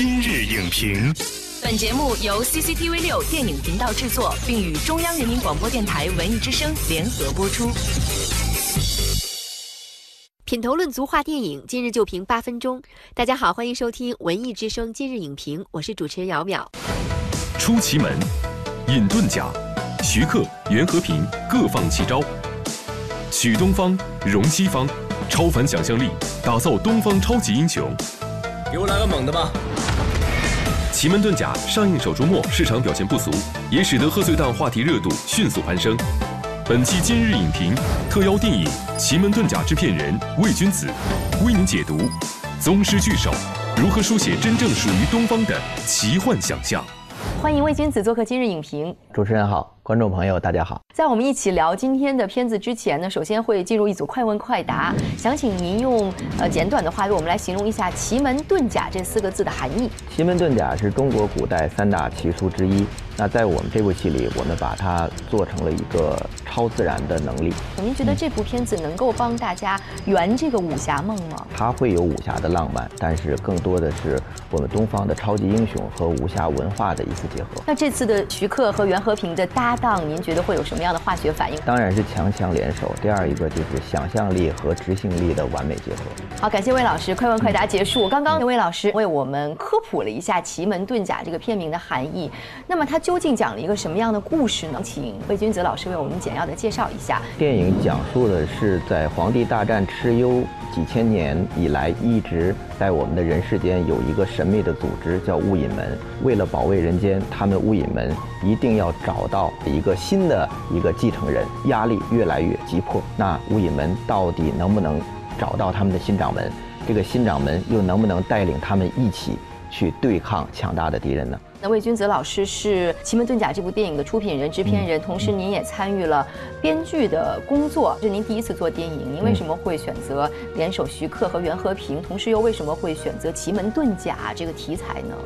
今日影评，本节目由 CCTV 六电影频道制作，并与中央人民广播电台文艺之声联合播出。品头论足话电影，今日就评八分钟。大家好，欢迎收听文艺之声今日影评，我是主持人姚淼。出奇门，引遁甲，徐克、袁和平各放奇招，许东方，荣西方，超凡想象力，打造东方超级英雄。给我来个猛的吧！奇门遁甲上映首周末市场表现不俗，也使得贺岁档话题热度迅速攀升。本期今日影评特邀电影《奇门遁甲》制片人魏君子为您解读：宗师聚首，如何书写真正属于东方的奇幻想象？欢迎魏君子做客今日影评。主持人好，观众朋友大家好。在我们一起聊今天的片子之前呢，首先会进入一组快问快答，想请您用呃简短的话为我们来形容一下“奇门遁甲”这四个字的含义。奇门遁甲是中国古代三大奇书之一。那在我们这部戏里，我们把它做成了一个超自然的能力。您觉得这部片子能够帮大家圆这个武侠梦吗？它会有武侠的浪漫，但是更多的是我们东方的超级英雄和武侠文化的一次结合。那这次的徐克和袁和平的搭档，您觉得会有什么样的化学反应？当然是强强联手。第二一个就是想象力和执行力的完美结合。好，感谢魏老师，快问快答结束。刚刚魏老师为我们科普了一下《奇门遁甲》这个片名的含义。那么它。究竟讲了一个什么样的故事呢？请魏君泽老师为我们简要的介绍一下。电影讲述的是在黄帝大战蚩尤几千年以来，一直在我们的人世间有一个神秘的组织叫雾隐门。为了保卫人间，他们雾隐门一定要找到一个新的一个继承人，压力越来越急迫。那雾隐门到底能不能找到他们的新掌门？这个新掌门又能不能带领他们一起去对抗强大的敌人呢？那魏君泽老师是《奇门遁甲》这部电影的出品人、制片人，同时您也参与了编剧的工作。这是您第一次做电影，您为什么会选择联手徐克和袁和平？同时又为什么会选择《奇门遁甲》这个题材呢？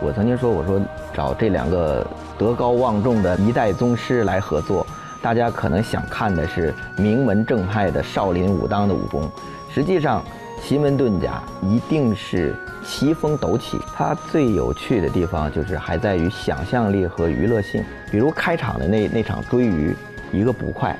我曾经说，我说找这两个德高望重的一代宗师来合作，大家可能想看的是名门正派的少林武当的武功，实际上。奇门遁甲一定是奇峰陡起，它最有趣的地方就是还在于想象力和娱乐性。比如开场的那那场追鱼，一个捕快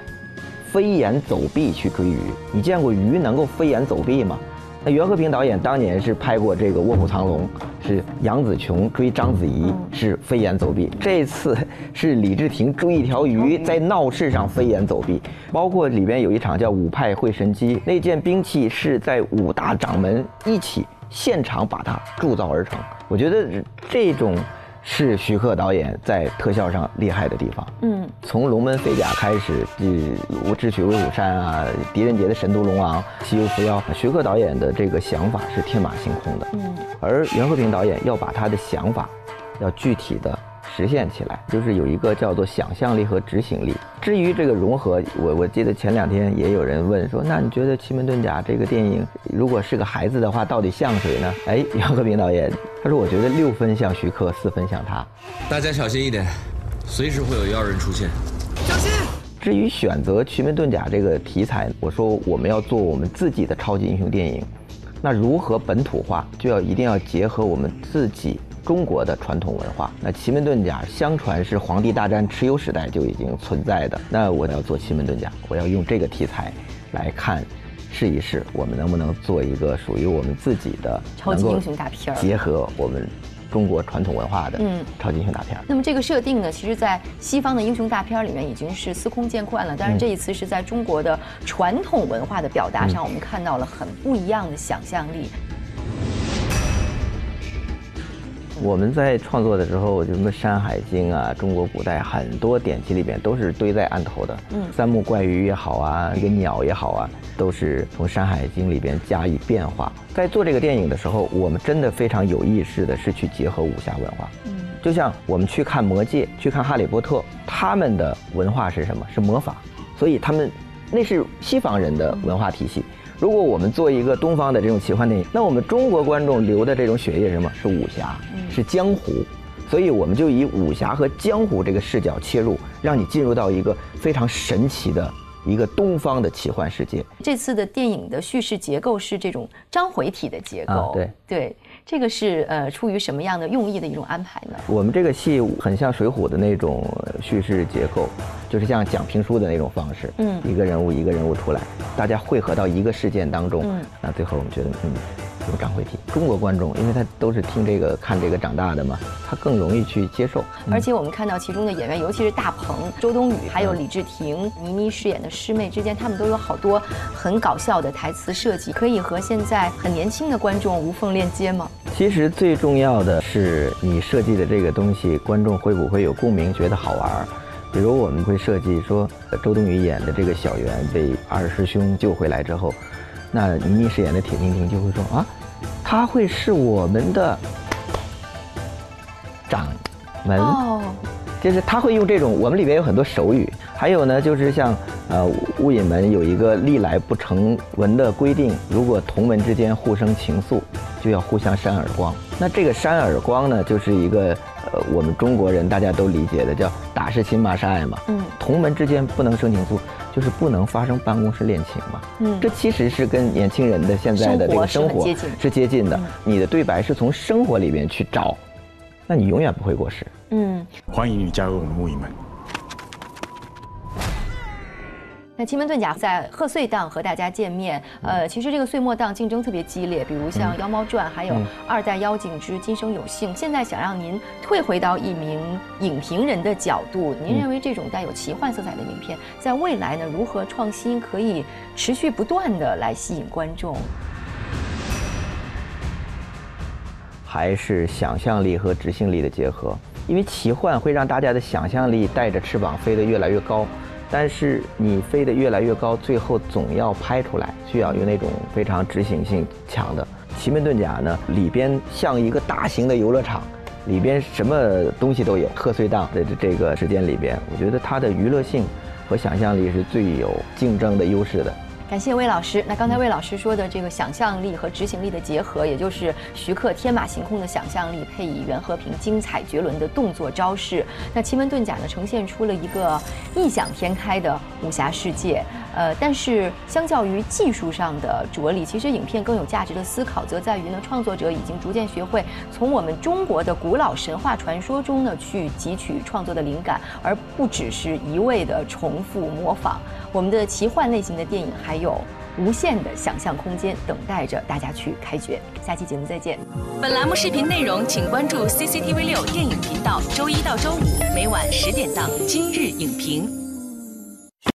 飞檐走壁去追鱼，你见过鱼能够飞檐走壁吗？那袁和平导演当年是拍过这个《卧虎藏龙》，是杨紫琼追章子怡是飞檐走壁。这次 是李治廷追一条鱼在闹市上飞檐走壁。包括里边有一场叫五派会神机，那件兵器是在五大掌门一起现场把它铸造而成。我觉得这种。是徐克导演在特效上厉害的地方。嗯，从龙门飞甲开始，呃，智取威虎山啊，狄仁杰的神都龙王、西游伏妖，徐克导演的这个想法是天马行空的。嗯，而袁和平导演要把他的想法，要具体的。实现起来，就是有一个叫做想象力和执行力。至于这个融合，我我记得前两天也有人问说，那你觉得《奇门遁甲》这个电影如果是个孩子的话，到底像谁呢？哎，杨和平导演他说，我觉得六分像徐克，四分像他。大家小心一点，随时会有妖人出现，小心。至于选择《奇门遁甲》这个题材，我说我们要做我们自己的超级英雄电影，那如何本土化，就要一定要结合我们自己。中国的传统文化，那奇门遁甲相传是黄帝大战蚩尤时代就已经存在的。那我要做奇门遁甲，我要用这个题材来看，试一试我们能不能做一个属于我们自己的超级英雄大片，结合我们中国传统文化的嗯超级英雄大片。那么这个设定呢，其实，在西方的英雄大片里面已经是司空见惯了，但是这一次是在中国的传统文化的表达上，我们看到了很不一样的想象力。我们在创作的时候，就什么《山海经》啊，中国古代很多典籍里边都是堆在案头的。嗯，三目怪鱼也好啊，一个鸟也好啊，都是从《山海经》里边加以变化。在做这个电影的时候，我们真的非常有意识的是去结合武侠文化。嗯，就像我们去看《魔戒》、去看《哈利波特》，他们的文化是什么？是魔法，所以他们那是西方人的文化体系。如果我们做一个东方的这种奇幻电影，那我们中国观众流的这种血液是什么？是武侠，是江湖，所以我们就以武侠和江湖这个视角切入，让你进入到一个非常神奇的一个东方的奇幻世界。这次的电影的叙事结构是这种章回体的结构，啊对对，这个是呃出于什么样的用意的一种安排呢？我们这个戏很像《水浒》的那种叙事结构，就是像讲评书的那种方式，嗯一个人物一个人物出来，大家汇合到一个事件当中，嗯那最后我们觉得，嗯，有章回体。中国观众，因为他都是听这个看这个长大的嘛，他更容易去接受。而且我们看到其中的演员，尤其是大鹏、周冬雨，还有李治廷、倪妮饰演的师妹之间，他们都有好多很搞笑的台词设计，可以和现在很年轻的观众无缝链接吗？其实最重要的是你设计的这个东西，观众会不会有共鸣，觉得好玩儿。比如我们会设计说，呃周冬雨演的这个小圆被二师兄救回来之后，那倪妮饰演的铁婷婷就会说啊，他会是我们的掌门。哦，就是他会用这种，我们里边有很多手语，还有呢，就是像呃雾隐门有一个历来不成文的规定，如果同门之间互生情愫，就要互相扇耳光。那这个扇耳光呢，就是一个呃我们中国人大家都理解的，叫打是亲，骂是爱嘛。嗯同门之间不能生情愫，就是不能发生办公室恋情嘛。嗯这其实是跟年轻人的现在的这个生生活活是接近的嗯。你的对白是从生活里面去找，那你永远不会过时。嗯。欢迎你加入我们木影门。那奇门遁甲在贺岁档和大家见面，呃，其实这个岁末档竞争特别激烈，比如像《妖猫传》，还有《嗯二代妖精之今生有幸》。现在想让您退回到一名影评人的角度，您嗯认为这种带有奇幻色彩的影片，在未来呢如何创新，可以持续不断的来吸引观众？还是想象力和执行力的结合。因为奇幻会让大家的想象力带着翅膀飞得越来越高，但是你飞得越来越高，最后总要拍出来，需要有那种非常执行性强的。奇门遁甲呢，里边像一个大型的游乐场，里边什么东西都有。贺岁档的这这个时间里边，我觉得它的娱乐性和想象力是最有竞争的优势的。感谢魏老师。那刚才魏老师说的这个想象力和执行力的结合，也就是徐克天马行空的想象力，配以袁和平精彩绝伦的动作招式。那奇门遁甲呢，呈现出了一个异想天开的武侠世界。呃，但是相较于技术上的着力，其实影片更有价值的思考，则在于呢，创作者已经逐渐学会从我们中国的古老神话传说中呢去汲取创作的灵感，而不只是一味的重复模仿。我们的奇幻类型的电影还有无限的想象空间等待着大家去开掘。下期节目再见。本栏目视频内容，请关注 CCTV 六电影频道，周一到周五每晚十点档《今日影评》。